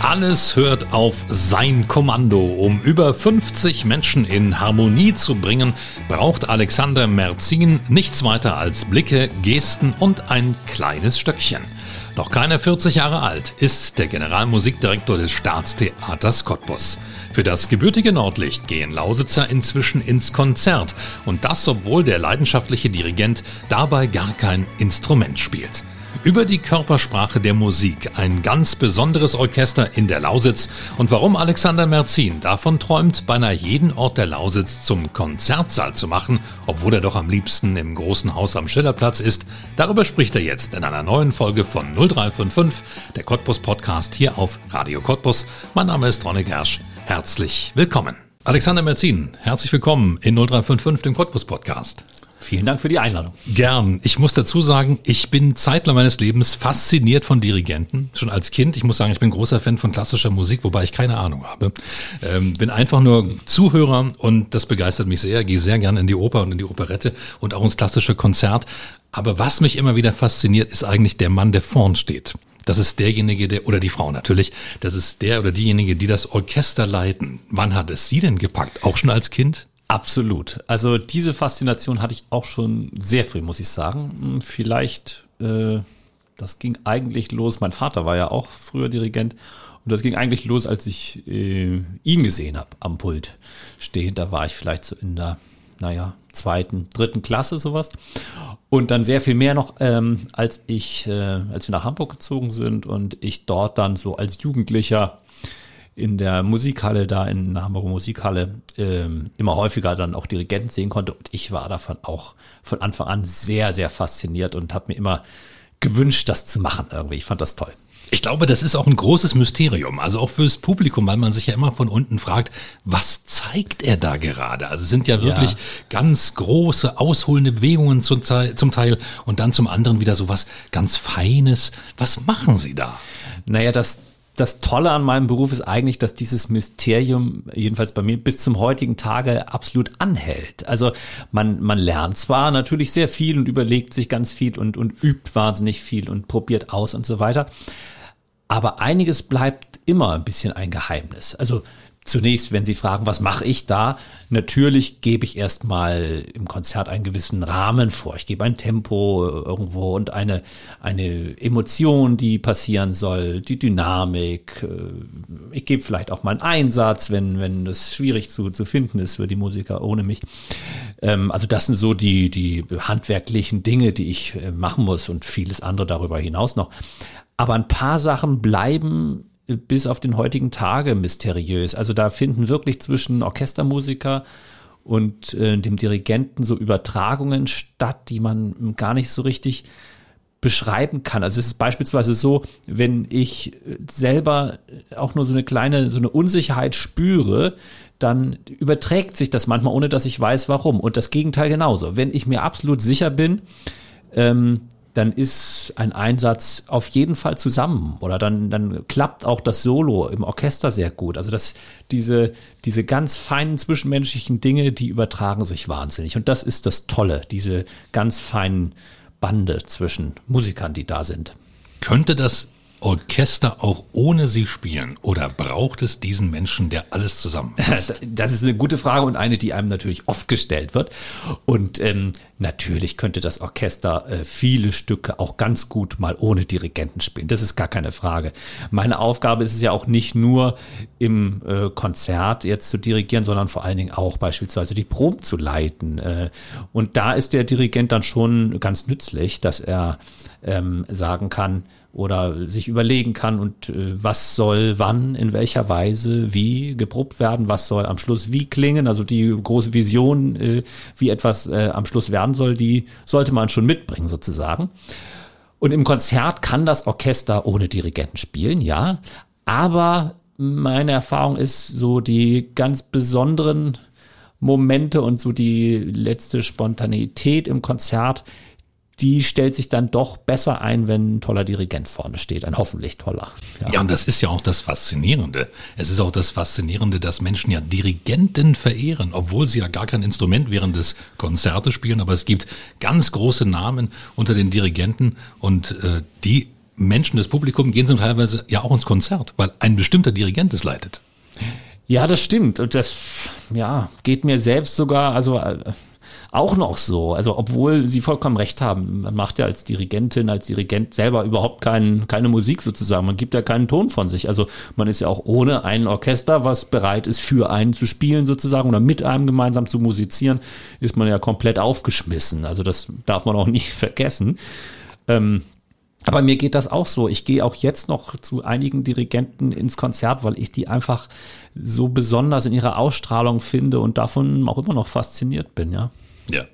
Alles hört auf sein Kommando. Um über 50 Menschen in Harmonie zu bringen, braucht Alexander Merzin nichts weiter als Blicke, Gesten und ein kleines Stöckchen. Noch keine 40 Jahre alt ist der Generalmusikdirektor des Staatstheaters Cottbus. Für das gebürtige Nordlicht gehen Lausitzer inzwischen ins Konzert und das, obwohl der leidenschaftliche Dirigent dabei gar kein Instrument spielt. Über die Körpersprache der Musik, ein ganz besonderes Orchester in der Lausitz und warum Alexander Merzin davon träumt, beinahe jeden Ort der Lausitz zum Konzertsaal zu machen, obwohl er doch am liebsten im großen Haus am Schillerplatz ist, darüber spricht er jetzt in einer neuen Folge von 0355, der Cottbus Podcast hier auf Radio Cottbus. Mein Name ist Ronne Gersch. Herzlich willkommen. Alexander Merzin, herzlich willkommen in 0355, dem Cottbus Podcast. Vielen Dank für die Einladung. Gern. Ich muss dazu sagen, ich bin zeitlang meines Lebens fasziniert von Dirigenten. Schon als Kind. Ich muss sagen, ich bin großer Fan von klassischer Musik, wobei ich keine Ahnung habe. Ähm, bin einfach nur Zuhörer und das begeistert mich sehr. Gehe sehr gerne in die Oper und in die Operette und auch ins klassische Konzert. Aber was mich immer wieder fasziniert, ist eigentlich der Mann, der vorn steht. Das ist derjenige, der, oder die Frau natürlich, das ist der oder diejenige, die das Orchester leiten. Wann hat es Sie denn gepackt? Auch schon als Kind? Absolut. Also diese Faszination hatte ich auch schon sehr früh, muss ich sagen. Hm, vielleicht, äh, das ging eigentlich los. Mein Vater war ja auch früher Dirigent und das ging eigentlich los, als ich äh, ihn gesehen habe am Pult stehen. Da war ich vielleicht so in der, naja, zweiten, dritten Klasse sowas. Und dann sehr viel mehr noch, ähm, als ich, äh, als wir nach Hamburg gezogen sind und ich dort dann so als Jugendlicher in der Musikhalle da in der Hamburger Musikhalle ähm, immer häufiger dann auch Dirigenten sehen konnte. Und ich war davon auch von Anfang an sehr, sehr fasziniert und habe mir immer gewünscht, das zu machen irgendwie. Ich fand das toll. Ich glaube, das ist auch ein großes Mysterium, also auch fürs Publikum, weil man sich ja immer von unten fragt, was zeigt er da gerade? Also es sind ja wirklich ja. ganz große, ausholende Bewegungen zum Teil, zum Teil und dann zum anderen wieder so was ganz Feines. Was machen Sie da? Naja, das, das Tolle an meinem Beruf ist eigentlich, dass dieses Mysterium, jedenfalls bei mir, bis zum heutigen Tage absolut anhält. Also man, man lernt zwar natürlich sehr viel und überlegt sich ganz viel und, und übt wahnsinnig viel und probiert aus und so weiter, aber einiges bleibt immer ein bisschen ein Geheimnis. Also Zunächst, wenn Sie fragen, was mache ich da? Natürlich gebe ich erstmal im Konzert einen gewissen Rahmen vor. Ich gebe ein Tempo irgendwo und eine, eine Emotion, die passieren soll, die Dynamik. Äh, ich gebe vielleicht auch mal einen Einsatz, wenn, wenn das schwierig zu, zu finden ist für die Musiker ohne mich. Ähm, also das sind so die, die handwerklichen Dinge, die ich äh, machen muss und vieles andere darüber hinaus noch. Aber ein paar Sachen bleiben bis auf den heutigen Tage mysteriös. Also da finden wirklich zwischen Orchestermusiker und äh, dem Dirigenten so Übertragungen statt, die man gar nicht so richtig beschreiben kann. Also es ist beispielsweise so, wenn ich selber auch nur so eine kleine, so eine Unsicherheit spüre, dann überträgt sich das manchmal, ohne dass ich weiß, warum. Und das Gegenteil genauso. Wenn ich mir absolut sicher bin, ähm, dann ist ein Einsatz auf jeden Fall zusammen oder dann, dann klappt auch das Solo im Orchester sehr gut. Also das, diese, diese ganz feinen zwischenmenschlichen Dinge, die übertragen sich wahnsinnig. Und das ist das Tolle, diese ganz feinen Bande zwischen Musikern, die da sind. Könnte das Orchester auch ohne sie spielen? Oder braucht es diesen Menschen, der alles zusammenfasst? Das ist eine gute Frage und eine, die einem natürlich oft gestellt wird. Und ähm, natürlich könnte das Orchester äh, viele Stücke auch ganz gut mal ohne Dirigenten spielen. Das ist gar keine Frage. Meine Aufgabe ist es ja auch nicht nur im äh, Konzert jetzt zu dirigieren, sondern vor allen Dingen auch beispielsweise die Proben zu leiten. Äh, und da ist der Dirigent dann schon ganz nützlich, dass er ähm, sagen kann, oder sich überlegen kann und äh, was soll wann, in welcher Weise, wie geprobt werden, was soll am Schluss wie klingen. Also die große Vision, äh, wie etwas äh, am Schluss werden soll, die sollte man schon mitbringen sozusagen. Und im Konzert kann das Orchester ohne Dirigenten spielen, ja. Aber meine Erfahrung ist so die ganz besonderen Momente und so die letzte Spontaneität im Konzert, die stellt sich dann doch besser ein, wenn ein toller Dirigent vorne steht. Ein hoffentlich toller. Ja. ja, und das ist ja auch das Faszinierende. Es ist auch das Faszinierende, dass Menschen ja Dirigenten verehren, obwohl sie ja gar kein Instrument während des Konzertes spielen. Aber es gibt ganz große Namen unter den Dirigenten und äh, die Menschen des Publikums gehen zum teilweise ja auch ins Konzert, weil ein bestimmter Dirigent es leitet. Ja, das stimmt. Und das, ja, geht mir selbst sogar, also äh, auch noch so. Also, obwohl Sie vollkommen recht haben, man macht ja als Dirigentin, als Dirigent selber überhaupt kein, keine Musik sozusagen. Man gibt ja keinen Ton von sich. Also, man ist ja auch ohne ein Orchester, was bereit ist, für einen zu spielen sozusagen oder mit einem gemeinsam zu musizieren, ist man ja komplett aufgeschmissen. Also, das darf man auch nicht vergessen. Ähm, aber mir geht das auch so. Ich gehe auch jetzt noch zu einigen Dirigenten ins Konzert, weil ich die einfach so besonders in ihrer Ausstrahlung finde und davon auch immer noch fasziniert bin, ja. Ja.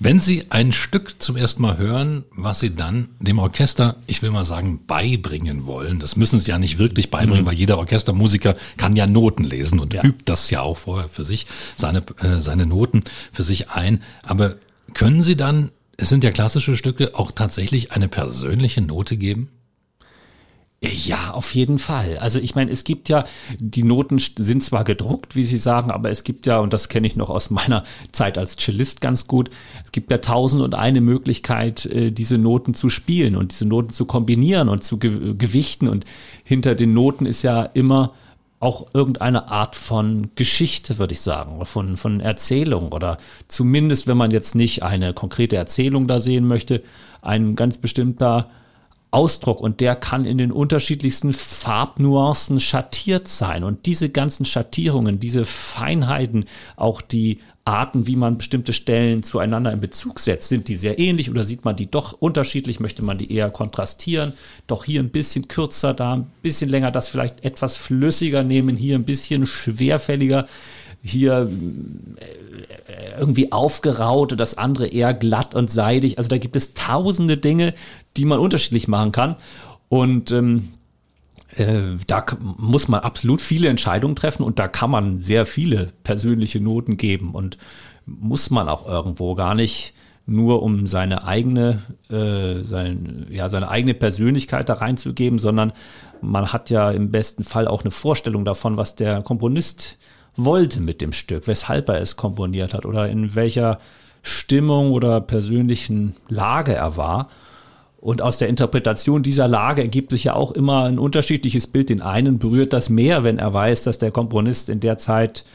Wenn Sie ein Stück zum ersten Mal hören, was Sie dann dem Orchester, ich will mal sagen, beibringen wollen, das müssen Sie ja nicht wirklich beibringen, mhm. weil jeder Orchestermusiker kann ja Noten lesen und ja. übt das ja auch vorher für sich, seine, äh, seine Noten für sich ein. Aber können Sie dann, es sind ja klassische Stücke, auch tatsächlich eine persönliche Note geben? Ja, auf jeden Fall. Also ich meine, es gibt ja, die Noten sind zwar gedruckt, wie Sie sagen, aber es gibt ja, und das kenne ich noch aus meiner Zeit als Cellist ganz gut, es gibt ja tausend und eine Möglichkeit, äh, diese Noten zu spielen und diese Noten zu kombinieren und zu gewichten. Und hinter den Noten ist ja immer auch irgendeine Art von Geschichte, würde ich sagen, von, von Erzählung oder zumindest, wenn man jetzt nicht eine konkrete Erzählung da sehen möchte, ein ganz bestimmter Ausdruck und der kann in den unterschiedlichsten Farbnuancen schattiert sein. Und diese ganzen Schattierungen, diese Feinheiten, auch die Arten, wie man bestimmte Stellen zueinander in Bezug setzt, sind die sehr ähnlich oder sieht man die doch unterschiedlich? Möchte man die eher kontrastieren? Doch hier ein bisschen kürzer, da ein bisschen länger, das vielleicht etwas flüssiger nehmen, hier ein bisschen schwerfälliger hier äh, irgendwie aufgeraut und das andere eher glatt und seidig. Also da gibt es tausende Dinge, die man unterschiedlich machen kann. Und ähm, äh, da muss man absolut viele Entscheidungen treffen und da kann man sehr viele persönliche Noten geben und muss man auch irgendwo gar nicht nur um seine eigene, äh, sein, ja, seine eigene Persönlichkeit da reinzugeben, sondern man hat ja im besten Fall auch eine Vorstellung davon, was der Komponist wollte mit dem Stück, weshalb er es komponiert hat oder in welcher Stimmung oder persönlichen Lage er war. Und aus der Interpretation dieser Lage ergibt sich ja auch immer ein unterschiedliches Bild. Den einen berührt das mehr, wenn er weiß, dass der Komponist in der Zeit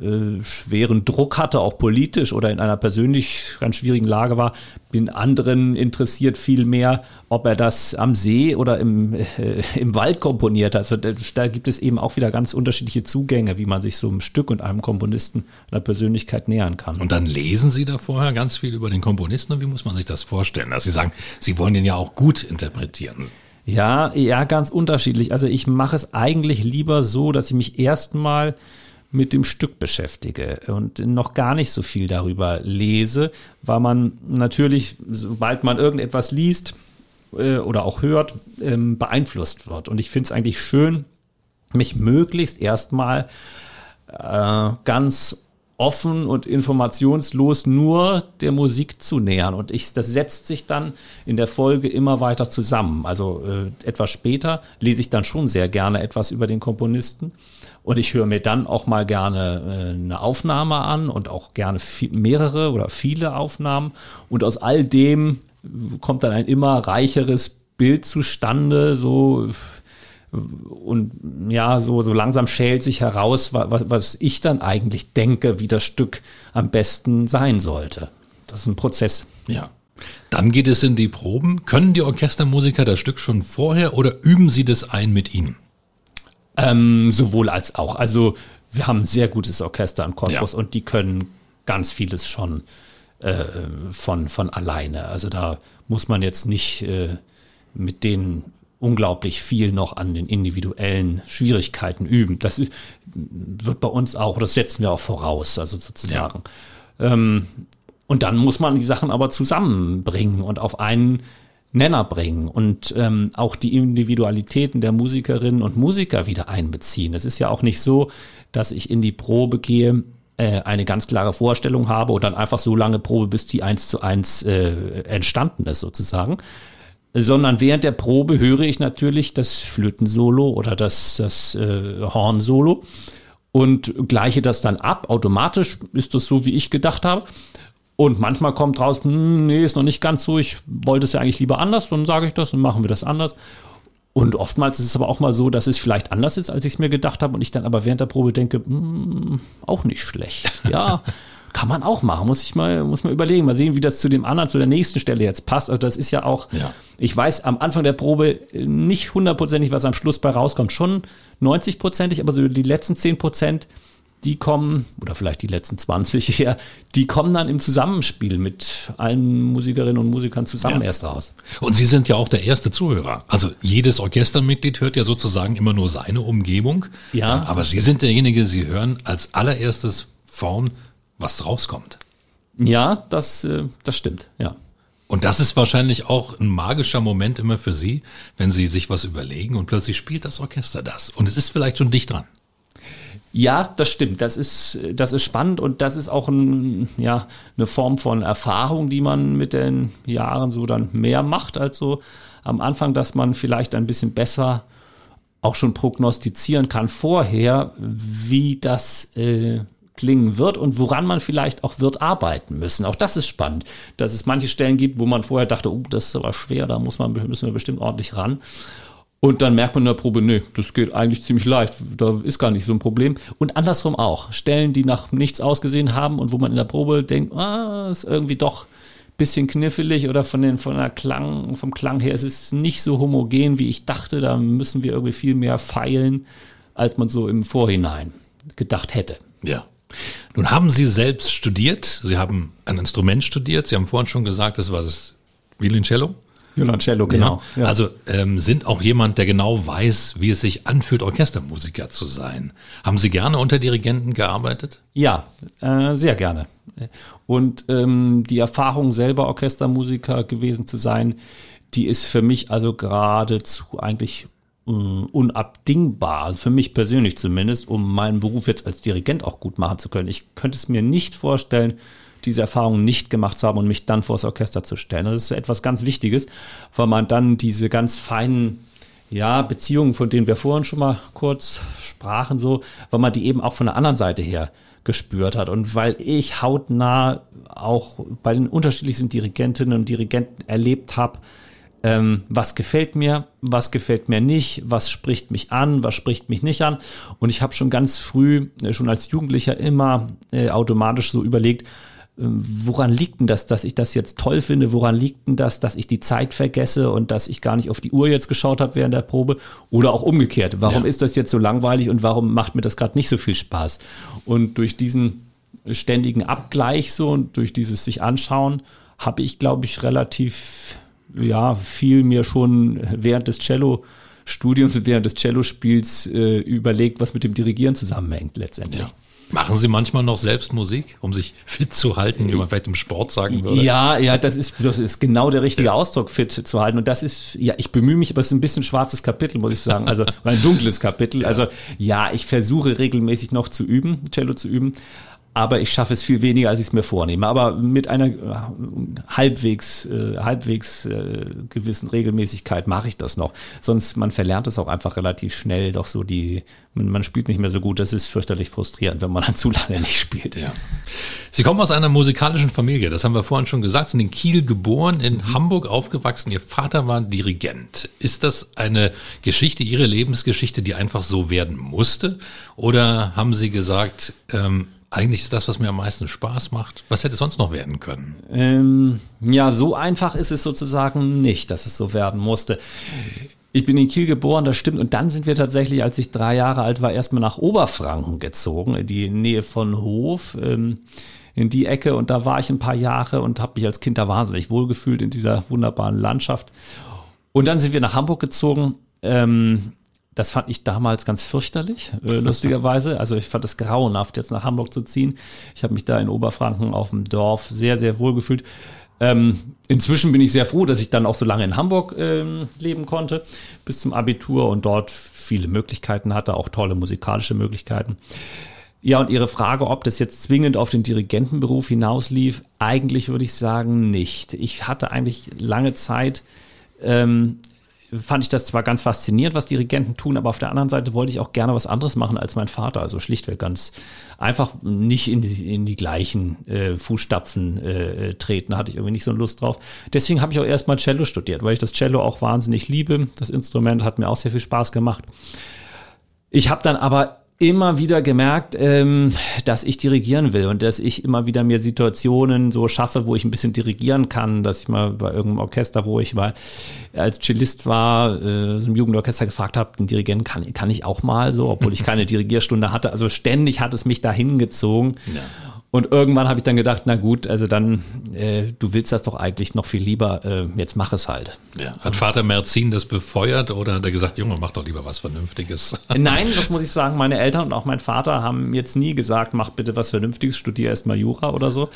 äh, schweren Druck hatte, auch politisch oder in einer persönlich ganz schwierigen Lage war. Den anderen interessiert viel mehr, ob er das am See oder im, äh, im Wald komponiert hat. Also da, da, gibt es eben auch wieder ganz unterschiedliche Zugänge, wie man sich so einem Stück und einem Komponisten, einer Persönlichkeit nähern kann. Und dann lesen Sie da vorher ganz viel über den Komponisten und wie muss man sich das vorstellen? Dass Sie sagen, Sie wollen den ja auch gut interpretieren. Ja, ja, ganz unterschiedlich. Also ich mache es eigentlich lieber so, dass ich mich erstmal mit dem Stück beschäftige und noch gar nicht so viel darüber lese, weil man natürlich, sobald man irgendetwas liest äh, oder auch hört, ähm, beeinflusst wird. Und ich finde es eigentlich schön, mich möglichst erstmal äh, ganz offen und informationslos nur der Musik zu nähern. Und ich, das setzt sich dann in der Folge immer weiter zusammen. Also äh, etwas später lese ich dann schon sehr gerne etwas über den Komponisten und ich höre mir dann auch mal gerne äh, eine Aufnahme an und auch gerne viel, mehrere oder viele Aufnahmen. Und aus all dem kommt dann ein immer reicheres Bild zustande, so und ja, so, so langsam schält sich heraus, was, was ich dann eigentlich denke, wie das Stück am besten sein sollte. Das ist ein Prozess. Ja. Dann geht es in die Proben. Können die Orchestermusiker das Stück schon vorher oder üben sie das ein mit ihnen? Ähm, sowohl als auch. Also wir haben ein sehr gutes Orchester an Korpus ja. und die können ganz vieles schon äh, von, von alleine. Also da muss man jetzt nicht äh, mit denen unglaublich viel noch an den individuellen Schwierigkeiten üben. Das wird bei uns auch, das setzen wir auch voraus, also sozusagen. Ja. Ähm, und dann muss man die Sachen aber zusammenbringen und auf einen Nenner bringen und ähm, auch die Individualitäten der Musikerinnen und Musiker wieder einbeziehen. Es ist ja auch nicht so, dass ich in die Probe gehe äh, eine ganz klare Vorstellung habe und dann einfach so lange probe, bis die eins zu eins äh, entstanden ist sozusagen. Sondern während der Probe höre ich natürlich das Flötensolo oder das, das äh, Hornsolo und gleiche das dann ab. Automatisch ist das so, wie ich gedacht habe. Und manchmal kommt raus, hm, nee, ist noch nicht ganz so, ich wollte es ja eigentlich lieber anders, dann sage ich das und machen wir das anders. Und oftmals ist es aber auch mal so, dass es vielleicht anders ist, als ich es mir gedacht habe und ich dann aber während der Probe denke, hm, auch nicht schlecht. Ja, kann man auch machen, muss ich mal, muss man überlegen, mal sehen, wie das zu dem anderen, zu der nächsten Stelle jetzt passt. Also das ist ja auch, ja. ich weiß am Anfang der Probe nicht hundertprozentig, was am Schluss bei rauskommt, schon 90-prozentig, aber so die letzten 10 Prozent, die kommen, oder vielleicht die letzten 20 her, die kommen dann im Zusammenspiel mit allen Musikerinnen und Musikern zusammen ja. erst raus. Und Sie sind ja auch der erste Zuhörer. Also jedes Orchestermitglied hört ja sozusagen immer nur seine Umgebung. Ja. Aber Sie sind derjenige, Sie hören als allererstes vorn, was rauskommt. Ja, das, äh, das stimmt, ja. Und das ist wahrscheinlich auch ein magischer Moment immer für Sie, wenn Sie sich was überlegen und plötzlich spielt das Orchester das. Und es ist vielleicht schon dicht dran. Ja, das stimmt. Das ist, das ist spannend und das ist auch ein, ja, eine Form von Erfahrung, die man mit den Jahren so dann mehr macht als so am Anfang, dass man vielleicht ein bisschen besser auch schon prognostizieren kann vorher, wie das äh, klingen wird und woran man vielleicht auch wird arbeiten müssen. Auch das ist spannend, dass es manche Stellen gibt, wo man vorher dachte, oh, das ist aber schwer, da muss man, müssen wir bestimmt ordentlich ran. Und dann merkt man in der Probe, nee, das geht eigentlich ziemlich leicht. Da ist gar nicht so ein Problem. Und andersrum auch. Stellen, die nach nichts ausgesehen haben und wo man in der Probe denkt, ah, ist irgendwie doch ein bisschen knifflig oder von den, von der Klang, vom Klang her, es ist nicht so homogen, wie ich dachte. Da müssen wir irgendwie viel mehr feilen, als man so im Vorhinein gedacht hätte. Ja. Nun haben Sie selbst studiert. Sie haben ein Instrument studiert. Sie haben vorhin schon gesagt, das war das Violoncello. Violoncello, genau. Ja. Also ähm, sind auch jemand, der genau weiß, wie es sich anfühlt, Orchestermusiker zu sein. Haben Sie gerne unter Dirigenten gearbeitet? Ja, äh, sehr gerne. Und ähm, die Erfahrung, selber Orchestermusiker gewesen zu sein, die ist für mich also geradezu eigentlich unabdingbar, also für mich persönlich zumindest, um meinen Beruf jetzt als Dirigent auch gut machen zu können. Ich könnte es mir nicht vorstellen, diese Erfahrung nicht gemacht zu haben und mich dann vors Orchester zu stellen. Das ist etwas ganz Wichtiges, weil man dann diese ganz feinen ja, Beziehungen, von denen wir vorhin schon mal kurz sprachen, so, weil man die eben auch von der anderen Seite her gespürt hat. Und weil ich hautnah auch bei den unterschiedlichsten Dirigentinnen und Dirigenten erlebt habe, ähm, was gefällt mir, was gefällt mir nicht, was spricht mich an, was spricht mich nicht an. Und ich habe schon ganz früh, äh, schon als Jugendlicher immer äh, automatisch so überlegt, ähm, woran liegt denn das, dass ich das jetzt toll finde? Woran liegt denn das, dass ich die Zeit vergesse und dass ich gar nicht auf die Uhr jetzt geschaut habe während der Probe? Oder auch umgekehrt. Warum ja. ist das jetzt so langweilig und warum macht mir das gerade nicht so viel Spaß? Und durch diesen ständigen Abgleich so und durch dieses sich anschauen, habe ich, glaube ich, relativ ja, viel mir schon während des Cello Studiums, während des Cellospiels äh, überlegt, was mit dem Dirigieren zusammenhängt letztendlich. Ja. Machen Sie manchmal noch selbst Musik, um sich fit zu halten, wie man vielleicht im Sport sagen würde? Ja, ja, das ist, das ist genau der richtige Ausdruck, fit zu halten. Und das ist, ja, ich bemühe mich, aber es ist ein bisschen schwarzes Kapitel, muss ich sagen. Also ein dunkles Kapitel. Also ja, ich versuche regelmäßig noch zu üben, Cello zu üben aber ich schaffe es viel weniger, als ich es mir vornehme. Aber mit einer äh, halbwegs, äh, halbwegs äh, gewissen Regelmäßigkeit mache ich das noch. Sonst, man verlernt es auch einfach relativ schnell, doch so die, man, man spielt nicht mehr so gut. Das ist fürchterlich frustrierend, wenn man dann zu lange nicht spielt. Ja. Sie kommen aus einer musikalischen Familie, das haben wir vorhin schon gesagt, sind in Kiel geboren, in mhm. Hamburg aufgewachsen. Ihr Vater war Dirigent. Ist das eine Geschichte, Ihre Lebensgeschichte, die einfach so werden musste? Oder haben Sie gesagt, ähm, eigentlich ist das, was mir am meisten Spaß macht. Was hätte sonst noch werden können? Ähm, ja, so einfach ist es sozusagen nicht, dass es so werden musste. Ich bin in Kiel geboren, das stimmt. Und dann sind wir tatsächlich, als ich drei Jahre alt war, erstmal nach Oberfranken gezogen, in die Nähe von Hof, ähm, in die Ecke. Und da war ich ein paar Jahre und habe mich als Kind da wahnsinnig wohlgefühlt in dieser wunderbaren Landschaft. Und dann sind wir nach Hamburg gezogen. Ähm, das fand ich damals ganz fürchterlich, äh, lustigerweise. Also ich fand es grauenhaft, jetzt nach Hamburg zu ziehen. Ich habe mich da in Oberfranken auf dem Dorf sehr, sehr wohl gefühlt. Ähm, inzwischen bin ich sehr froh, dass ich dann auch so lange in Hamburg ähm, leben konnte, bis zum Abitur und dort viele Möglichkeiten hatte, auch tolle musikalische Möglichkeiten. Ja, und Ihre Frage, ob das jetzt zwingend auf den Dirigentenberuf hinauslief, eigentlich würde ich sagen nicht. Ich hatte eigentlich lange Zeit ähm, fand ich das zwar ganz faszinierend, was Dirigenten tun, aber auf der anderen Seite wollte ich auch gerne was anderes machen als mein Vater. Also schlichtweg ganz einfach nicht in die, in die gleichen äh, Fußstapfen äh, treten. Hatte ich irgendwie nicht so Lust drauf. Deswegen habe ich auch erstmal Cello studiert, weil ich das Cello auch wahnsinnig liebe. Das Instrument hat mir auch sehr viel Spaß gemacht. Ich habe dann aber immer wieder gemerkt, ähm, dass ich dirigieren will und dass ich immer wieder mir Situationen so schaffe, wo ich ein bisschen dirigieren kann, dass ich mal bei irgendeinem Orchester, wo ich mal als Cellist war, äh, so im Jugendorchester gefragt habe, den Dirigenten kann, kann ich auch mal so, obwohl ich keine Dirigierstunde hatte. Also ständig hat es mich dahin gezogen. Ja. Und irgendwann habe ich dann gedacht, na gut, also dann, äh, du willst das doch eigentlich noch viel lieber, äh, jetzt mach es halt. Ja. Hat Vater Merzin das befeuert oder hat er gesagt, Junge, mach doch lieber was Vernünftiges? Nein, das muss ich sagen, meine Eltern und auch mein Vater haben jetzt nie gesagt, mach bitte was Vernünftiges, studier erst mal Jura oder so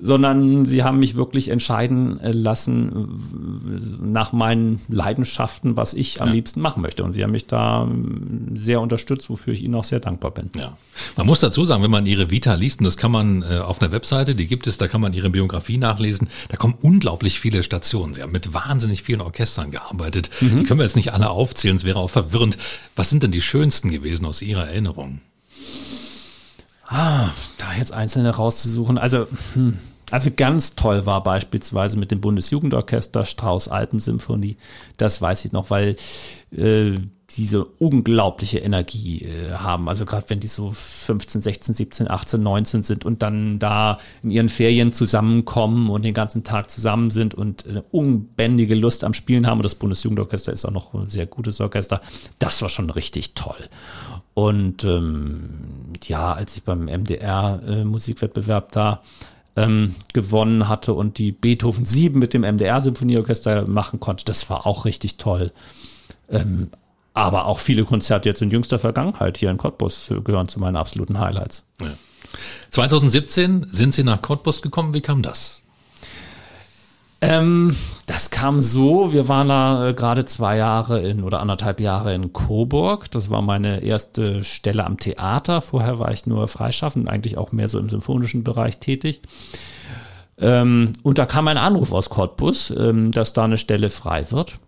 sondern sie haben mich wirklich entscheiden äh, lassen nach meinen Leidenschaften, was ich am ja. liebsten machen möchte. Und sie haben mich da ähm, sehr unterstützt, wofür ich ihnen auch sehr dankbar bin. Ja. Man muss dazu sagen, wenn man ihre Vita liest, und das kann man äh, auf einer Webseite, die gibt es, da kann man ihre Biografie nachlesen, da kommen unglaublich viele Stationen. Sie haben mit wahnsinnig vielen Orchestern gearbeitet. Mhm. Die können wir jetzt nicht alle aufzählen, es wäre auch verwirrend. Was sind denn die schönsten gewesen aus Ihrer Erinnerung? Ah, da jetzt einzelne rauszusuchen. Also, hm. also ganz toll war beispielsweise mit dem Bundesjugendorchester Strauß Alpensymphonie. Das weiß ich noch, weil äh, diese unglaubliche Energie äh, haben. Also gerade wenn die so 15, 16, 17, 18, 19 sind und dann da in ihren Ferien zusammenkommen und den ganzen Tag zusammen sind und eine unbändige Lust am Spielen haben. Und das Bundesjugendorchester ist auch noch ein sehr gutes Orchester. Das war schon richtig toll. Und ähm, ja, als ich beim MDR äh, Musikwettbewerb da ähm, gewonnen hatte und die Beethoven 7 mit dem MDR Symphonieorchester machen konnte, das war auch richtig toll. Ähm, aber auch viele Konzerte jetzt in jüngster Vergangenheit hier in Cottbus gehören zu meinen absoluten Highlights. Ja. 2017 sind Sie nach Cottbus gekommen. Wie kam das? Ähm, das kam so, wir waren da äh, gerade zwei Jahre in oder anderthalb Jahre in Coburg. Das war meine erste Stelle am Theater. Vorher war ich nur freischaffend, eigentlich auch mehr so im symphonischen Bereich tätig. Ähm, und da kam ein Anruf aus Cottbus, ähm, dass da eine Stelle frei wird.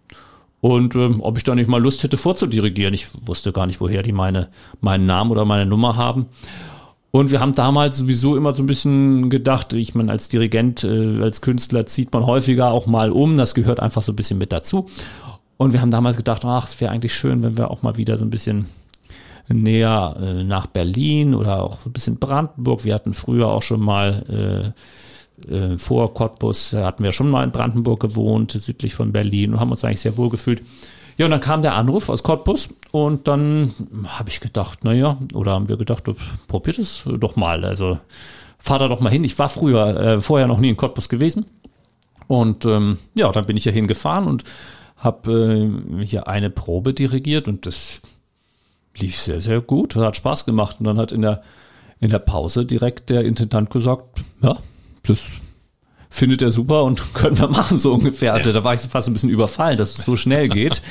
Und ähm, ob ich da nicht mal Lust hätte vorzudirigieren. Ich wusste gar nicht, woher die meine, meinen Namen oder meine Nummer haben. Und wir haben damals sowieso immer so ein bisschen gedacht, ich meine, als Dirigent, äh, als Künstler zieht man häufiger auch mal um. Das gehört einfach so ein bisschen mit dazu. Und wir haben damals gedacht, ach, es wäre eigentlich schön, wenn wir auch mal wieder so ein bisschen näher äh, nach Berlin oder auch ein bisschen Brandenburg. Wir hatten früher auch schon mal äh, äh, vor Cottbus, hatten wir schon mal in Brandenburg gewohnt, südlich von Berlin und haben uns eigentlich sehr wohl gefühlt. Ja, und dann kam der Anruf aus Cottbus und dann habe ich gedacht, naja, oder haben wir gedacht, probiert es doch mal. Also fahr da doch mal hin. Ich war früher, äh, vorher noch nie in Cottbus gewesen. Und ähm, ja, dann bin ich ja hingefahren und habe äh, hier eine Probe dirigiert und das lief sehr, sehr gut. Hat Spaß gemacht. Und dann hat in der, in der Pause direkt der Intendant gesagt, ja, das findet er super und können wir machen, so ungefähr. Ja. Da war ich fast ein bisschen überfallen, dass es so schnell geht.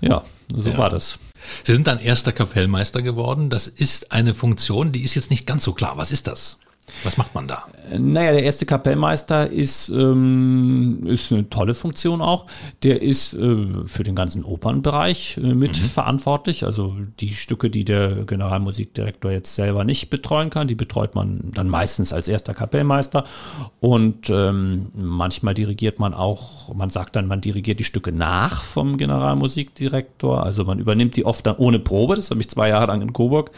Ja, so ja. war das. Sie sind dann erster Kapellmeister geworden. Das ist eine Funktion, die ist jetzt nicht ganz so klar. Was ist das? Was macht man da? Naja, der erste Kapellmeister ist, ähm, ist eine tolle Funktion auch. Der ist äh, für den ganzen Opernbereich äh, mitverantwortlich. Mhm. Also die Stücke, die der Generalmusikdirektor jetzt selber nicht betreuen kann, die betreut man dann meistens als erster Kapellmeister. Und ähm, manchmal dirigiert man auch, man sagt dann, man dirigiert die Stücke nach vom Generalmusikdirektor. Also man übernimmt die oft dann ohne Probe. Das habe ich zwei Jahre lang in Coburg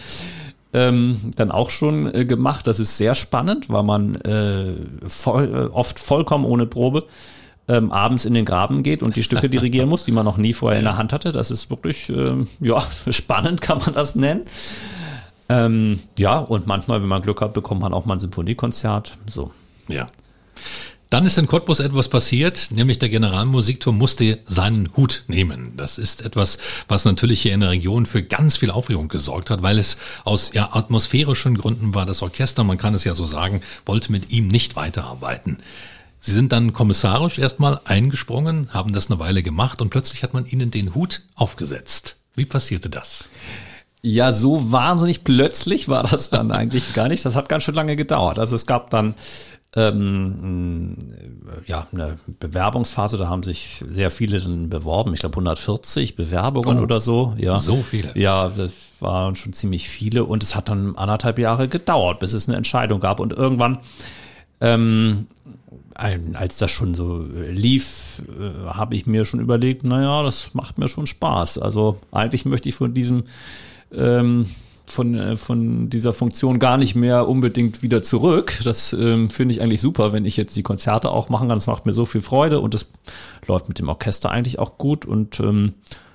ähm, dann auch schon äh, gemacht. Das ist sehr spannend, weil man äh, voll, äh, oft vollkommen ohne Probe ähm, abends in den Graben geht und die Stücke dirigieren muss, die man noch nie vorher in der Hand hatte. Das ist wirklich, ähm, ja, spannend kann man das nennen. Ähm, ja, und manchmal, wenn man Glück hat, bekommt man auch mal ein Symphoniekonzert. So. Ja. Dann ist in Cottbus etwas passiert, nämlich der Generalmusikturm musste seinen Hut nehmen. Das ist etwas, was natürlich hier in der Region für ganz viel Aufregung gesorgt hat, weil es aus ja, atmosphärischen Gründen war. Das Orchester, man kann es ja so sagen, wollte mit ihm nicht weiterarbeiten. Sie sind dann kommissarisch erstmal eingesprungen, haben das eine Weile gemacht und plötzlich hat man ihnen den Hut aufgesetzt. Wie passierte das? Ja, so wahnsinnig plötzlich war das dann eigentlich gar nicht. Das hat ganz schön lange gedauert. Also es gab dann ähm, ja, eine Bewerbungsphase, da haben sich sehr viele dann beworben. Ich glaube 140 Bewerbungen oh, oder so. Ja, so viele. Ja, das waren schon ziemlich viele und es hat dann anderthalb Jahre gedauert, bis es eine Entscheidung gab. Und irgendwann, ähm, als das schon so lief, äh, habe ich mir schon überlegt, naja, das macht mir schon Spaß. Also eigentlich möchte ich von diesem ähm, von, äh, von dieser Funktion gar nicht mehr unbedingt wieder zurück. Das ähm, finde ich eigentlich super, wenn ich jetzt die Konzerte auch machen kann. Das macht mir so viel Freude und das läuft mit dem Orchester eigentlich auch gut und ähm,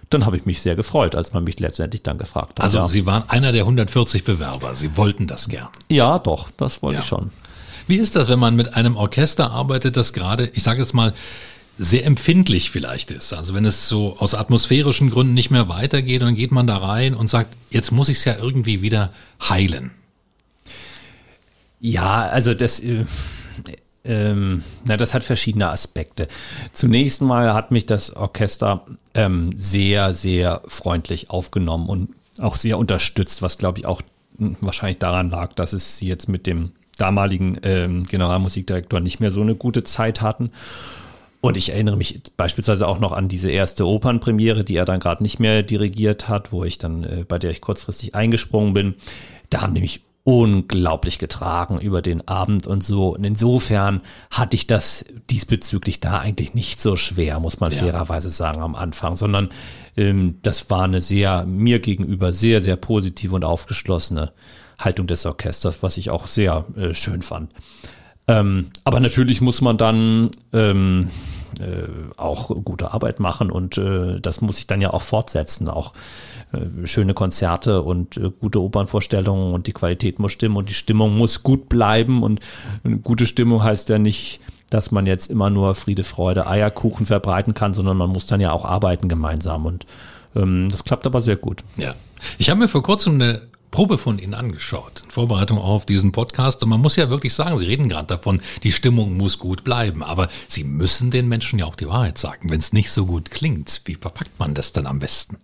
dann habe ich mich sehr gefreut, als man mich letztendlich dann gefragt hat. Also ja. Sie waren einer der 140 Bewerber. Sie wollten das gern. Ja, doch, das wollte ja. ich schon. Wie ist das, wenn man mit einem Orchester arbeitet, das gerade, ich sage jetzt mal, sehr empfindlich vielleicht ist. Also wenn es so aus atmosphärischen Gründen nicht mehr weitergeht, dann geht man da rein und sagt, jetzt muss ich es ja irgendwie wieder heilen. Ja, also das, äh, ähm, na, das hat verschiedene Aspekte. Zunächst mal hat mich das Orchester ähm, sehr, sehr freundlich aufgenommen und auch sehr unterstützt, was glaube ich auch hm, wahrscheinlich daran lag, dass es jetzt mit dem damaligen ähm, Generalmusikdirektor nicht mehr so eine gute Zeit hatten. Und ich erinnere mich beispielsweise auch noch an diese erste Opernpremiere, die er dann gerade nicht mehr dirigiert hat, wo ich dann, äh, bei der ich kurzfristig eingesprungen bin. Da haben die mich unglaublich getragen über den Abend und so. Und insofern hatte ich das diesbezüglich da eigentlich nicht so schwer, muss man ja. fairerweise sagen, am Anfang, sondern ähm, das war eine sehr, mir gegenüber sehr, sehr positive und aufgeschlossene Haltung des Orchesters, was ich auch sehr äh, schön fand. Ähm, aber natürlich muss man dann ähm, äh, auch gute Arbeit machen und äh, das muss ich dann ja auch fortsetzen. Auch äh, schöne Konzerte und äh, gute Opernvorstellungen und die Qualität muss stimmen und die Stimmung muss gut bleiben und eine gute Stimmung heißt ja nicht, dass man jetzt immer nur Friede, Freude, Eierkuchen verbreiten kann, sondern man muss dann ja auch arbeiten gemeinsam und ähm, das klappt aber sehr gut. Ja. Ich habe mir vor kurzem eine Probe von Ihnen angeschaut, in Vorbereitung auf diesen Podcast. Und man muss ja wirklich sagen, Sie reden gerade davon, die Stimmung muss gut bleiben. Aber Sie müssen den Menschen ja auch die Wahrheit sagen. Wenn es nicht so gut klingt, wie verpackt man das dann am besten?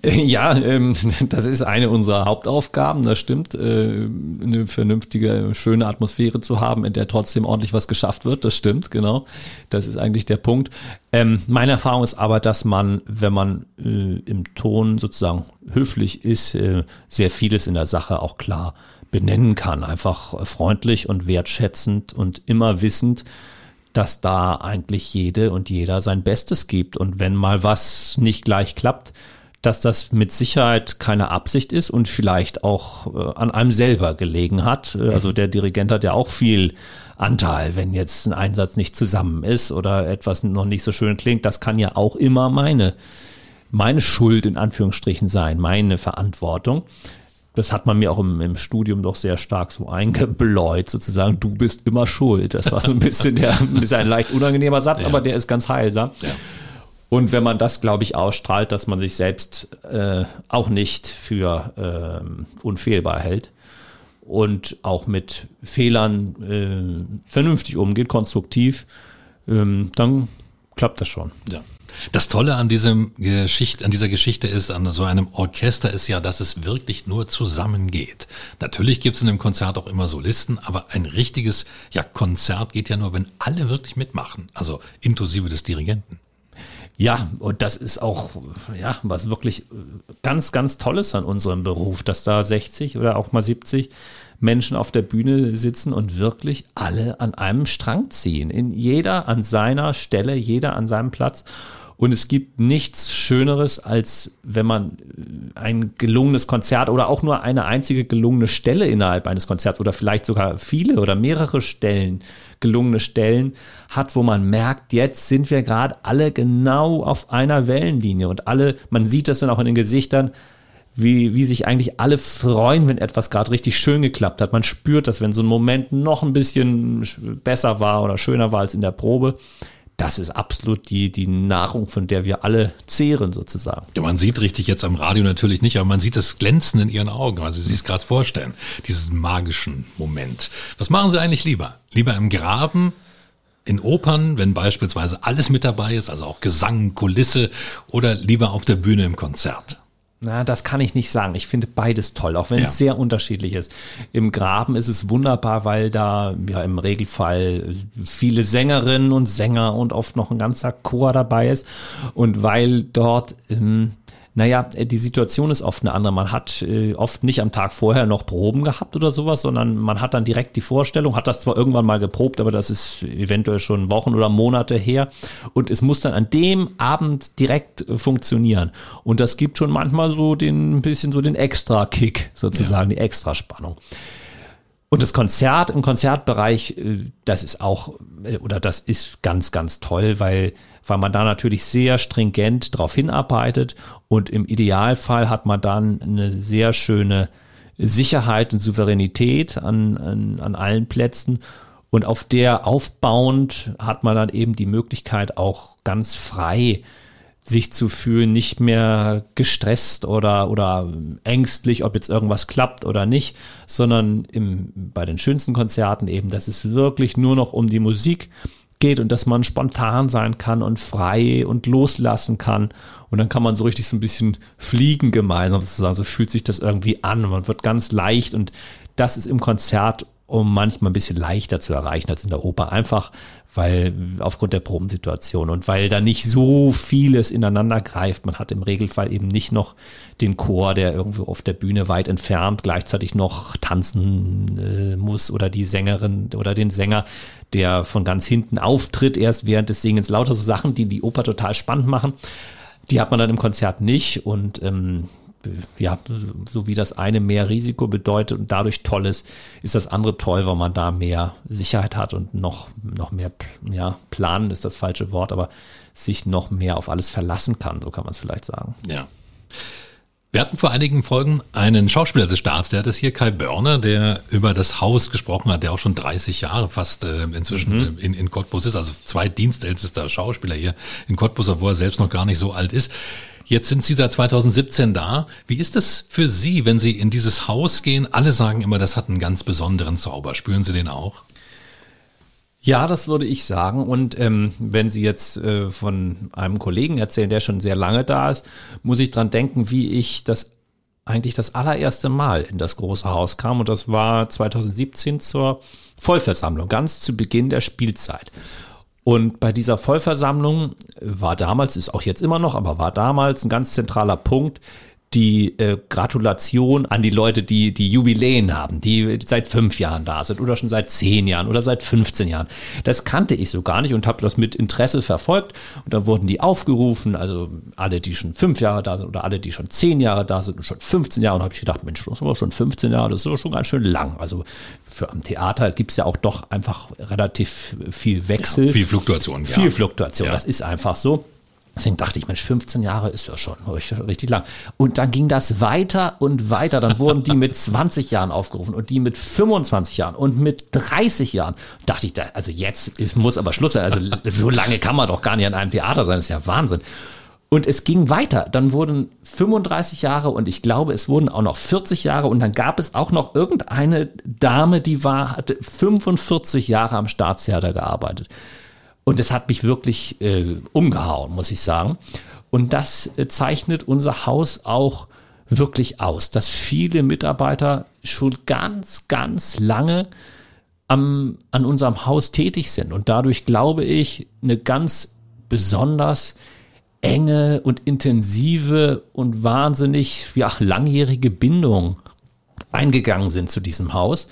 Ja, ähm, das ist eine unserer Hauptaufgaben, das stimmt. Äh, eine vernünftige, schöne Atmosphäre zu haben, in der trotzdem ordentlich was geschafft wird, das stimmt, genau. Das ist eigentlich der Punkt. Ähm, meine Erfahrung ist aber, dass man, wenn man äh, im Ton sozusagen höflich ist, äh, sehr vieles in der Sache auch klar benennen kann. Einfach freundlich und wertschätzend und immer wissend, dass da eigentlich jede und jeder sein Bestes gibt. Und wenn mal was nicht gleich klappt, dass das mit Sicherheit keine Absicht ist und vielleicht auch äh, an einem selber gelegen hat. Äh, also der Dirigent hat ja auch viel Anteil, wenn jetzt ein Einsatz nicht zusammen ist oder etwas noch nicht so schön klingt. Das kann ja auch immer meine, meine Schuld in Anführungsstrichen sein, meine Verantwortung. Das hat man mir auch im, im Studium doch sehr stark so eingebläut, sozusagen, du bist immer schuld. Das war so ein bisschen der, ist ein leicht unangenehmer Satz, ja. aber der ist ganz heilsam. Ja. Und wenn man das, glaube ich, ausstrahlt, dass man sich selbst äh, auch nicht für äh, unfehlbar hält und auch mit Fehlern äh, vernünftig umgeht, konstruktiv, ähm, dann klappt das schon. Ja. Das Tolle an diesem Geschichte, an dieser Geschichte ist, an so einem Orchester ist ja, dass es wirklich nur zusammengeht. Natürlich gibt es in einem Konzert auch immer Solisten, aber ein richtiges ja, Konzert geht ja nur, wenn alle wirklich mitmachen, also inklusive des Dirigenten. Ja, und das ist auch, ja, was wirklich ganz, ganz Tolles an unserem Beruf, dass da 60 oder auch mal 70 Menschen auf der Bühne sitzen und wirklich alle an einem Strang ziehen. In jeder an seiner Stelle, jeder an seinem Platz. Und es gibt nichts Schöneres, als wenn man ein gelungenes Konzert oder auch nur eine einzige gelungene Stelle innerhalb eines Konzerts oder vielleicht sogar viele oder mehrere Stellen, gelungene Stellen hat, wo man merkt, jetzt sind wir gerade alle genau auf einer Wellenlinie und alle, man sieht das dann auch in den Gesichtern, wie, wie sich eigentlich alle freuen, wenn etwas gerade richtig schön geklappt hat. Man spürt das, wenn so ein Moment noch ein bisschen besser war oder schöner war als in der Probe das ist absolut die, die Nahrung, von der wir alle zehren sozusagen. Ja, man sieht richtig jetzt am Radio natürlich nicht, aber man sieht das Glänzen in ihren Augen, weil Sie sich es gerade vorstellen, diesen magischen Moment. Was machen Sie eigentlich lieber? Lieber im Graben, in Opern, wenn beispielsweise alles mit dabei ist, also auch Gesang, Kulisse, oder lieber auf der Bühne im Konzert? Na, das kann ich nicht sagen. Ich finde beides toll, auch wenn ja. es sehr unterschiedlich ist. Im Graben ist es wunderbar, weil da ja im Regelfall viele Sängerinnen und Sänger und oft noch ein ganzer Chor dabei ist und weil dort ähm, naja, die Situation ist oft eine andere. Man hat äh, oft nicht am Tag vorher noch Proben gehabt oder sowas, sondern man hat dann direkt die Vorstellung, hat das zwar irgendwann mal geprobt, aber das ist eventuell schon Wochen oder Monate her. Und es muss dann an dem Abend direkt äh, funktionieren. Und das gibt schon manchmal so den ein bisschen so den Extra-Kick, sozusagen, ja. die Extraspannung. Und das Konzert im Konzertbereich, äh, das ist auch, äh, oder das ist ganz, ganz toll, weil weil man da natürlich sehr stringent darauf hinarbeitet und im Idealfall hat man dann eine sehr schöne Sicherheit und Souveränität an, an, an allen Plätzen. Und auf der aufbauend hat man dann eben die Möglichkeit auch ganz frei sich zu fühlen, nicht mehr gestresst oder, oder ängstlich, ob jetzt irgendwas klappt oder nicht, sondern im, bei den schönsten Konzerten eben, dass es wirklich nur noch um die Musik geht und dass man spontan sein kann und frei und loslassen kann. Und dann kann man so richtig so ein bisschen fliegen gemeinsam sozusagen. So fühlt sich das irgendwie an. Man wird ganz leicht und das ist im Konzert um manchmal ein bisschen leichter zu erreichen als in der Oper. Einfach, weil aufgrund der Probensituation und weil da nicht so vieles ineinander greift. Man hat im Regelfall eben nicht noch den Chor, der irgendwo auf der Bühne weit entfernt gleichzeitig noch tanzen äh, muss oder die Sängerin oder den Sänger, der von ganz hinten auftritt, erst während des Singens. Lauter so Sachen, die die Oper total spannend machen. Die hat man dann im Konzert nicht und ähm, ja, so wie das eine mehr Risiko bedeutet und dadurch toll ist, ist das andere toll, weil man da mehr Sicherheit hat und noch, noch mehr, ja, planen ist das falsche Wort, aber sich noch mehr auf alles verlassen kann, so kann man es vielleicht sagen. Ja. Wir hatten vor einigen Folgen einen Schauspieler des Staats, der hat es hier, Kai Börner, der über das Haus gesprochen hat, der auch schon 30 Jahre fast äh, inzwischen mhm. in, in Cottbus ist, also zwei dienstältester Schauspieler hier in Cottbus, obwohl er selbst noch gar nicht so alt ist. Jetzt sind Sie seit 2017 da. Wie ist es für Sie, wenn Sie in dieses Haus gehen? Alle sagen immer, das hat einen ganz besonderen Zauber. Spüren Sie den auch? Ja, das würde ich sagen. Und ähm, wenn Sie jetzt äh, von einem Kollegen erzählen, der schon sehr lange da ist, muss ich dran denken, wie ich das eigentlich das allererste Mal in das große Haus kam. Und das war 2017 zur Vollversammlung, ganz zu Beginn der Spielzeit. Und bei dieser Vollversammlung war damals, ist auch jetzt immer noch, aber war damals ein ganz zentraler Punkt, die äh, Gratulation an die Leute, die die Jubiläen haben, die seit fünf Jahren da sind oder schon seit zehn Jahren oder seit 15 Jahren. Das kannte ich so gar nicht und habe das mit Interesse verfolgt. Und da wurden die aufgerufen, also alle, die schon fünf Jahre da sind oder alle, die schon zehn Jahre da sind und schon 15 Jahre. Und habe ich gedacht, Mensch, das ist aber schon 15 Jahre, das ist aber schon ganz schön lang. Also für am Theater gibt es ja auch doch einfach relativ viel Wechsel. Ja, viel Fluktuation. Viel ja. Fluktuation, ja. das ist einfach so. Deswegen dachte ich, Mensch, 15 Jahre ist ja schon richtig lang. Und dann ging das weiter und weiter. Dann wurden die mit 20 Jahren aufgerufen und die mit 25 Jahren und mit 30 Jahren. Dachte ich, also jetzt ist, muss aber Schluss sein. Also so lange kann man doch gar nicht an einem Theater sein. Das ist ja Wahnsinn. Und es ging weiter. Dann wurden 35 Jahre und ich glaube, es wurden auch noch 40 Jahre und dann gab es auch noch irgendeine Dame, die war, hatte 45 Jahre am Staatstheater gearbeitet. Und es hat mich wirklich äh, umgehauen, muss ich sagen. Und das äh, zeichnet unser Haus auch wirklich aus, dass viele Mitarbeiter schon ganz, ganz lange am, an unserem Haus tätig sind und dadurch, glaube ich, eine ganz besonders enge und intensive und wahnsinnig ja, langjährige Bindung eingegangen sind zu diesem Haus.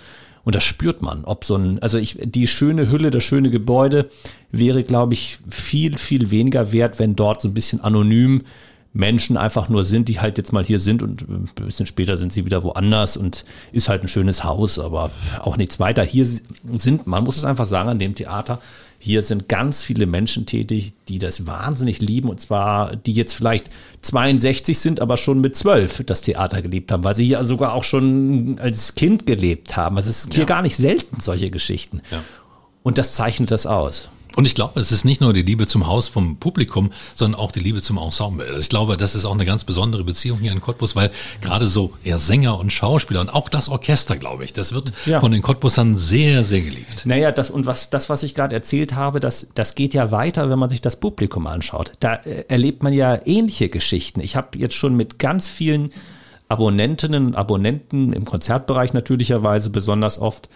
Und das spürt man, ob so ein, also ich, die schöne Hülle, das schöne Gebäude wäre, glaube ich, viel, viel weniger wert, wenn dort so ein bisschen anonym Menschen einfach nur sind, die halt jetzt mal hier sind und ein bisschen später sind sie wieder woanders und ist halt ein schönes Haus, aber auch nichts weiter. Hier sind, man muss es einfach sagen, an dem Theater, hier sind ganz viele Menschen tätig, die das wahnsinnig lieben und zwar die jetzt vielleicht 62 sind, aber schon mit 12 das Theater gelebt haben, weil sie hier sogar auch schon als Kind gelebt haben. Also es ist hier ja. gar nicht selten solche Geschichten. Ja. Und das zeichnet das aus. Und ich glaube, es ist nicht nur die Liebe zum Haus vom Publikum, sondern auch die Liebe zum Ensemble. Also ich glaube, das ist auch eine ganz besondere Beziehung hier in Cottbus, weil gerade so eher Sänger und Schauspieler und auch das Orchester, glaube ich, das wird ja. von den Cottbusern sehr, sehr geliebt. Naja, das und was, das, was ich gerade erzählt habe, das, das geht ja weiter, wenn man sich das Publikum anschaut. Da äh, erlebt man ja ähnliche Geschichten. Ich habe jetzt schon mit ganz vielen Abonnentinnen und Abonnenten im Konzertbereich natürlicherweise besonders oft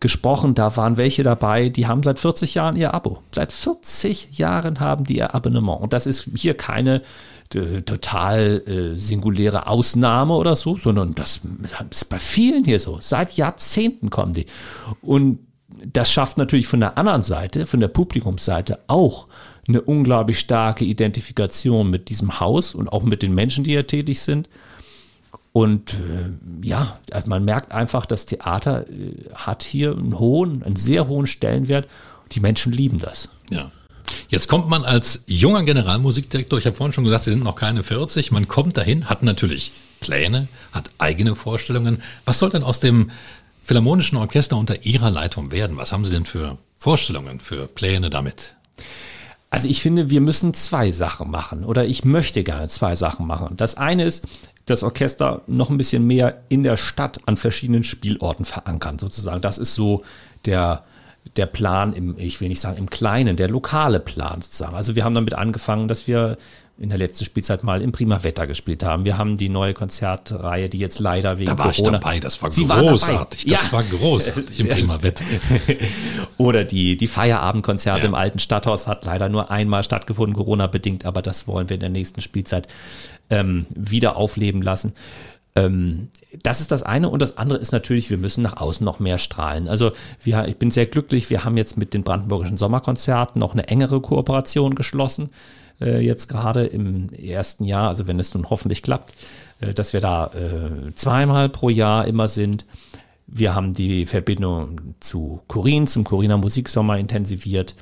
gesprochen. Da waren welche dabei, die haben seit 40 Jahren ihr Abo. Seit 40 Jahren haben die ihr Abonnement. Und das ist hier keine äh, total äh, singuläre Ausnahme oder so, sondern das ist bei vielen hier so. Seit Jahrzehnten kommen die. Und das schafft natürlich von der anderen Seite, von der Publikumsseite auch eine unglaublich starke Identifikation mit diesem Haus und auch mit den Menschen, die hier tätig sind. Und äh, ja, man merkt einfach, das Theater äh, hat hier einen hohen, einen sehr hohen Stellenwert. Die Menschen lieben das. Ja. Jetzt kommt man als junger Generalmusikdirektor, ich habe vorhin schon gesagt, Sie sind noch keine 40, man kommt dahin, hat natürlich Pläne, hat eigene Vorstellungen. Was soll denn aus dem Philharmonischen Orchester unter Ihrer Leitung werden? Was haben Sie denn für Vorstellungen, für Pläne damit? Also ich finde, wir müssen zwei Sachen machen oder ich möchte gerne zwei Sachen machen. Das eine ist, das Orchester noch ein bisschen mehr in der Stadt an verschiedenen Spielorten verankern, sozusagen. Das ist so der, der Plan im, ich will nicht sagen im Kleinen, der lokale Plan sozusagen. Also wir haben damit angefangen, dass wir in der letzten Spielzeit mal im Prima Wetter gespielt haben. Wir haben die neue Konzertreihe, die jetzt leider wegen da war Corona. Ich dabei, das war Sie großartig. Das ja. war großartig im Prima Wetter. Oder die, die Feierabendkonzerte ja. im alten Stadthaus hat leider nur einmal stattgefunden, Corona-bedingt, aber das wollen wir in der nächsten Spielzeit ähm, wieder aufleben lassen. Ähm, das ist das eine und das andere ist natürlich, wir müssen nach außen noch mehr strahlen. Also wir, ich bin sehr glücklich, wir haben jetzt mit den Brandenburgischen Sommerkonzerten noch eine engere Kooperation geschlossen, äh, jetzt gerade im ersten Jahr, also wenn es nun hoffentlich klappt, äh, dass wir da äh, zweimal pro Jahr immer sind. Wir haben die Verbindung zu Kurin, zum Kuriner Musiksommer intensiviert.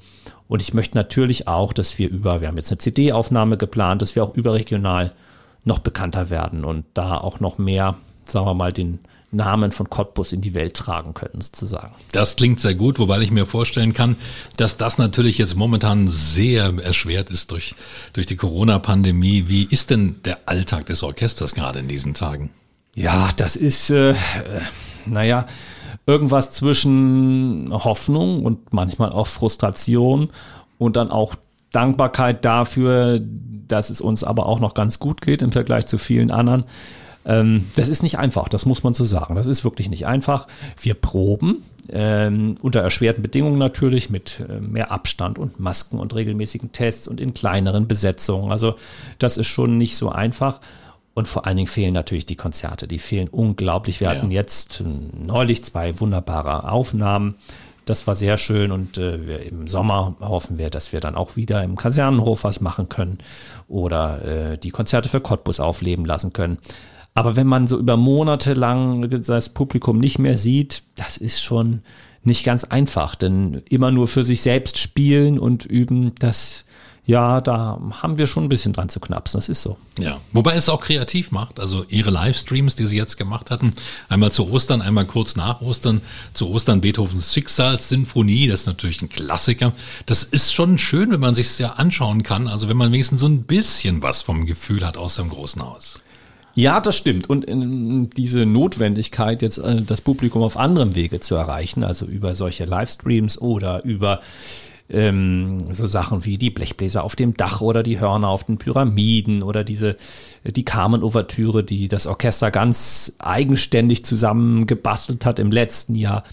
Und ich möchte natürlich auch, dass wir über, wir haben jetzt eine CD-Aufnahme geplant, dass wir auch überregional noch bekannter werden und da auch noch mehr, sagen wir mal, den Namen von Cottbus in die Welt tragen können, sozusagen. Das klingt sehr gut, wobei ich mir vorstellen kann, dass das natürlich jetzt momentan sehr erschwert ist durch, durch die Corona-Pandemie. Wie ist denn der Alltag des Orchesters gerade in diesen Tagen? Ja, das ist, äh, naja, irgendwas zwischen Hoffnung und manchmal auch Frustration und dann auch Dankbarkeit dafür, dass es uns aber auch noch ganz gut geht im Vergleich zu vielen anderen. Ähm, das ist nicht einfach, das muss man so sagen. Das ist wirklich nicht einfach. Wir proben ähm, unter erschwerten Bedingungen natürlich mit äh, mehr Abstand und Masken und regelmäßigen Tests und in kleineren Besetzungen. Also das ist schon nicht so einfach. Und vor allen Dingen fehlen natürlich die Konzerte. Die fehlen unglaublich. Wir ja. hatten jetzt neulich zwei wunderbare Aufnahmen das war sehr schön und äh, wir, im Sommer hoffen wir, dass wir dann auch wieder im Kasernenhof was machen können oder äh, die Konzerte für Cottbus aufleben lassen können. Aber wenn man so über Monate lang das Publikum nicht mehr sieht, das ist schon nicht ganz einfach, denn immer nur für sich selbst spielen und üben, das ja, da haben wir schon ein bisschen dran zu knapsen, das ist so. Ja, wobei es auch kreativ macht. Also ihre Livestreams, die sie jetzt gemacht hatten, einmal zu Ostern, einmal kurz nach Ostern, zu Ostern Beethovens Schicksalssinfonie, das ist natürlich ein Klassiker. Das ist schon schön, wenn man sich es ja anschauen kann, also wenn man wenigstens so ein bisschen was vom Gefühl hat aus dem großen Haus. Ja, das stimmt. Und äh, diese Notwendigkeit, jetzt äh, das Publikum auf anderem Wege zu erreichen, also über solche Livestreams oder über ähm, so Sachen wie die Blechbläser auf dem Dach oder die Hörner auf den Pyramiden oder diese die Carmen-Ouvertüre, die das Orchester ganz eigenständig zusammengebastelt hat im letzten Jahr.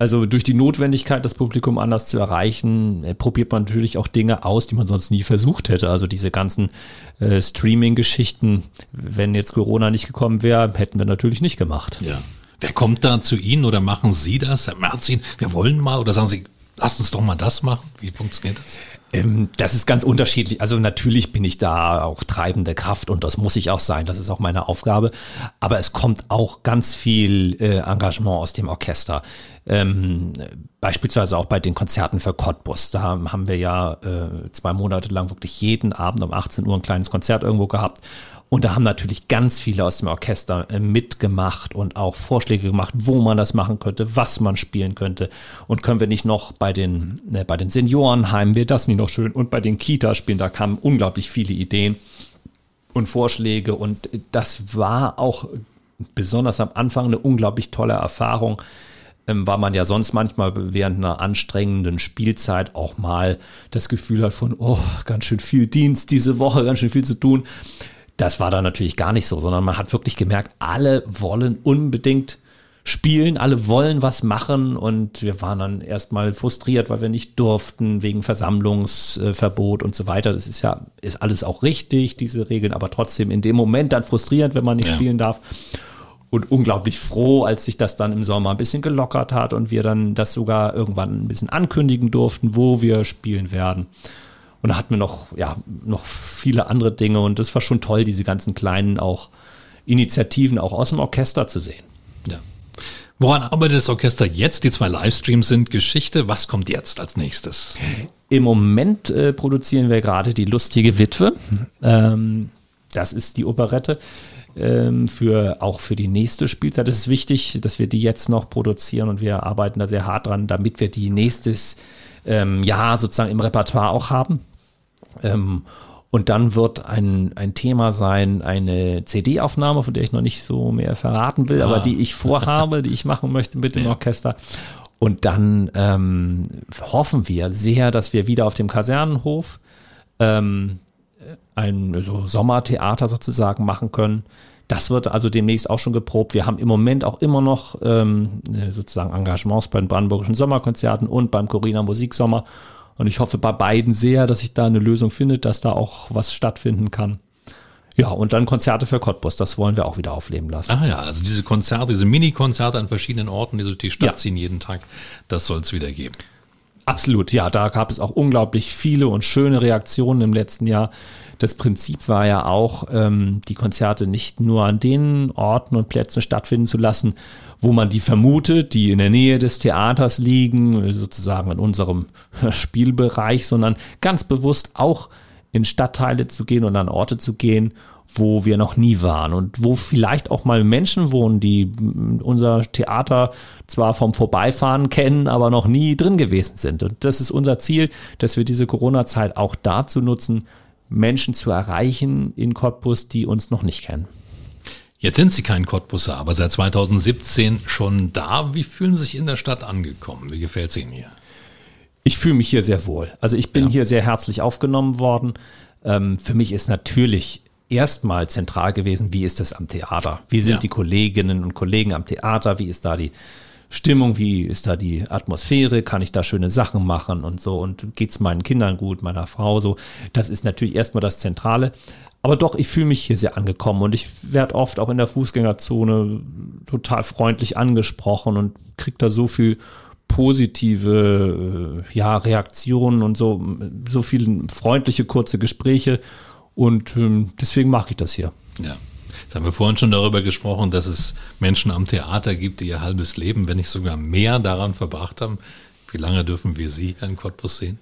Also durch die Notwendigkeit, das Publikum anders zu erreichen, äh, probiert man natürlich auch Dinge aus, die man sonst nie versucht hätte. Also diese ganzen äh, Streaming-Geschichten, wenn jetzt Corona nicht gekommen wäre, hätten wir natürlich nicht gemacht. Ja. Wer kommt da zu Ihnen oder machen Sie das, Herr Merzin? Wir wollen mal oder sagen Sie, Lass uns doch mal das machen. Wie funktioniert das? Ähm, das ist ganz unterschiedlich. Also natürlich bin ich da auch treibende Kraft und das muss ich auch sein. Das ist auch meine Aufgabe. Aber es kommt auch ganz viel äh, Engagement aus dem Orchester. Ähm, beispielsweise auch bei den Konzerten für Cottbus. Da haben wir ja äh, zwei Monate lang wirklich jeden Abend um 18 Uhr ein kleines Konzert irgendwo gehabt. Und da haben natürlich ganz viele aus dem Orchester äh, mitgemacht und auch Vorschläge gemacht, wo man das machen könnte, was man spielen könnte. Und können wir nicht noch bei den, äh, bei den Seniorenheimen, wäre das nicht noch schön? Und bei den Kita-Spielen, da kamen unglaublich viele Ideen und Vorschläge. Und das war auch besonders am Anfang eine unglaublich tolle Erfahrung, weil man ja sonst manchmal während einer anstrengenden Spielzeit auch mal das Gefühl hat von, oh, ganz schön viel Dienst diese Woche, ganz schön viel zu tun. Das war da natürlich gar nicht so, sondern man hat wirklich gemerkt, alle wollen unbedingt spielen, alle wollen was machen und wir waren dann erstmal frustriert, weil wir nicht durften wegen Versammlungsverbot und so weiter. Das ist ja, ist alles auch richtig, diese Regeln, aber trotzdem in dem Moment dann frustrierend, wenn man nicht ja. spielen darf. Und unglaublich froh, als sich das dann im Sommer ein bisschen gelockert hat und wir dann das sogar irgendwann ein bisschen ankündigen durften, wo wir spielen werden. Und da hatten wir noch, ja, noch viele andere Dinge und das war schon toll, diese ganzen kleinen auch Initiativen auch aus dem Orchester zu sehen. Ja. Woran arbeitet das Orchester jetzt? Die zwei Livestreams sind Geschichte. Was kommt jetzt als nächstes? Im Moment äh, produzieren wir gerade die lustige Witwe. Ähm, das ist die Operette ähm, für auch für die nächste Spielzeit. Es ist wichtig, dass wir die jetzt noch produzieren und wir arbeiten da sehr hart dran, damit wir die nächstes ähm, Jahr sozusagen im Repertoire auch haben. Ähm, und dann wird ein, ein Thema sein, eine CD-Aufnahme, von der ich noch nicht so mehr verraten will, ja. aber die ich vorhabe, die ich machen möchte mit dem ja. Orchester. Und dann ähm, hoffen wir sehr, dass wir wieder auf dem Kasernenhof ähm, ein so Sommertheater sozusagen machen können. Das wird also demnächst auch schon geprobt. Wir haben im Moment auch immer noch ähm, sozusagen Engagements bei den Brandenburgischen Sommerkonzerten und beim Corina Musiksommer. Und ich hoffe bei beiden sehr, dass sich da eine Lösung findet, dass da auch was stattfinden kann. Ja, und dann Konzerte für Cottbus, das wollen wir auch wieder aufleben lassen. Ah ja, also diese Konzerte, diese Mini-Konzerte an verschiedenen Orten, die durch die Stadt ja. ziehen jeden Tag, das soll es wieder geben. Absolut, ja, da gab es auch unglaublich viele und schöne Reaktionen im letzten Jahr. Das Prinzip war ja auch, ähm, die Konzerte nicht nur an den Orten und Plätzen stattfinden zu lassen, wo man die vermutet, die in der Nähe des Theaters liegen, sozusagen in unserem Spielbereich, sondern ganz bewusst auch in Stadtteile zu gehen und an Orte zu gehen, wo wir noch nie waren und wo vielleicht auch mal Menschen wohnen, die unser Theater zwar vom Vorbeifahren kennen, aber noch nie drin gewesen sind. Und das ist unser Ziel, dass wir diese Corona-Zeit auch dazu nutzen, Menschen zu erreichen in Cottbus, die uns noch nicht kennen. Jetzt sind Sie kein Cottbusser, aber seit 2017 schon da. Wie fühlen Sie sich in der Stadt angekommen? Wie gefällt es Ihnen hier? Ich fühle mich hier sehr wohl. Also ich bin ja. hier sehr herzlich aufgenommen worden. Ähm, für mich ist natürlich erstmal zentral gewesen, wie ist das am Theater? Wie sind ja. die Kolleginnen und Kollegen am Theater? Wie ist da die Stimmung? Wie ist da die Atmosphäre? Kann ich da schöne Sachen machen und so? Und geht es meinen Kindern gut, meiner Frau so? Das ist natürlich erstmal das Zentrale. Aber doch, ich fühle mich hier sehr angekommen und ich werde oft auch in der Fußgängerzone total freundlich angesprochen und kriege da so viel positive äh, ja, Reaktionen und so, so viele freundliche, kurze Gespräche. Und ähm, deswegen mag ich das hier. Ja. Jetzt haben wir vorhin schon darüber gesprochen, dass es Menschen am Theater gibt, die ihr halbes Leben, wenn nicht sogar mehr daran verbracht haben. Wie lange dürfen wir Sie, Herrn Cottbus, sehen?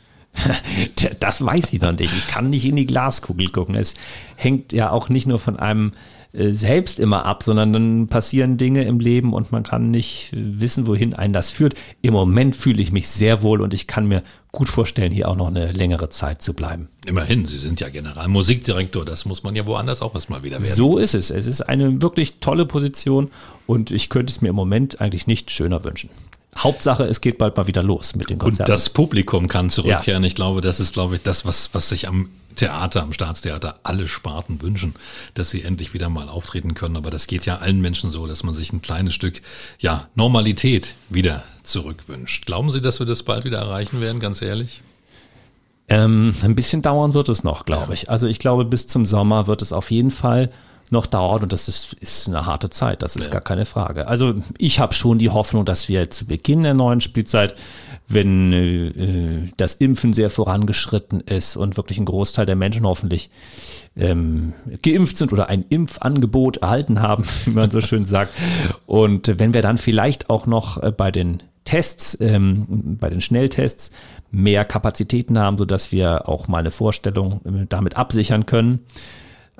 Das weiß ich noch nicht. Ich kann nicht in die Glaskugel gucken. Es hängt ja auch nicht nur von einem äh, selbst immer ab, sondern dann passieren Dinge im Leben und man kann nicht äh, wissen, wohin einen das führt. Im Moment fühle ich mich sehr wohl und ich kann mir gut vorstellen, hier auch noch eine längere Zeit zu bleiben. Immerhin, Sie sind ja Generalmusikdirektor, das muss man ja woanders auch erstmal wieder werden. So ist es. Es ist eine wirklich tolle Position und ich könnte es mir im Moment eigentlich nicht schöner wünschen. Hauptsache, es geht bald mal wieder los mit den Konzerten. Und das Publikum kann zurückkehren. Ja. Ich glaube, das ist, glaube ich, das, was, was sich am Theater, am Staatstheater alle Sparten wünschen, dass sie endlich wieder mal auftreten können. Aber das geht ja allen Menschen so, dass man sich ein kleines Stück, ja, Normalität wieder zurückwünscht. Glauben Sie, dass wir das bald wieder erreichen werden, ganz ehrlich? Ähm, ein bisschen dauern wird es noch, glaube ja. ich. Also ich glaube, bis zum Sommer wird es auf jeden Fall noch dauert und das ist, ist eine harte Zeit, das ist ja. gar keine Frage. Also ich habe schon die Hoffnung, dass wir zu Beginn der neuen Spielzeit, wenn äh, das Impfen sehr vorangeschritten ist und wirklich ein Großteil der Menschen hoffentlich ähm, geimpft sind oder ein Impfangebot erhalten haben, wie man so schön sagt. Und wenn wir dann vielleicht auch noch äh, bei den Tests, ähm, bei den Schnelltests mehr Kapazitäten haben, sodass wir auch mal eine Vorstellung äh, damit absichern können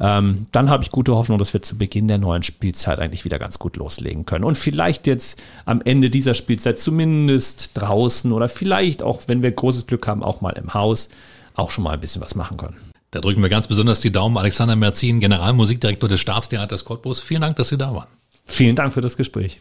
ähm, dann habe ich gute Hoffnung, dass wir zu Beginn der neuen Spielzeit eigentlich wieder ganz gut loslegen können. Und vielleicht jetzt am Ende dieser Spielzeit zumindest draußen oder vielleicht auch, wenn wir großes Glück haben, auch mal im Haus auch schon mal ein bisschen was machen können. Da drücken wir ganz besonders die Daumen. Alexander Merzin, Generalmusikdirektor des Staatstheaters Cottbus. Vielen Dank, dass Sie da waren. Vielen Dank für das Gespräch.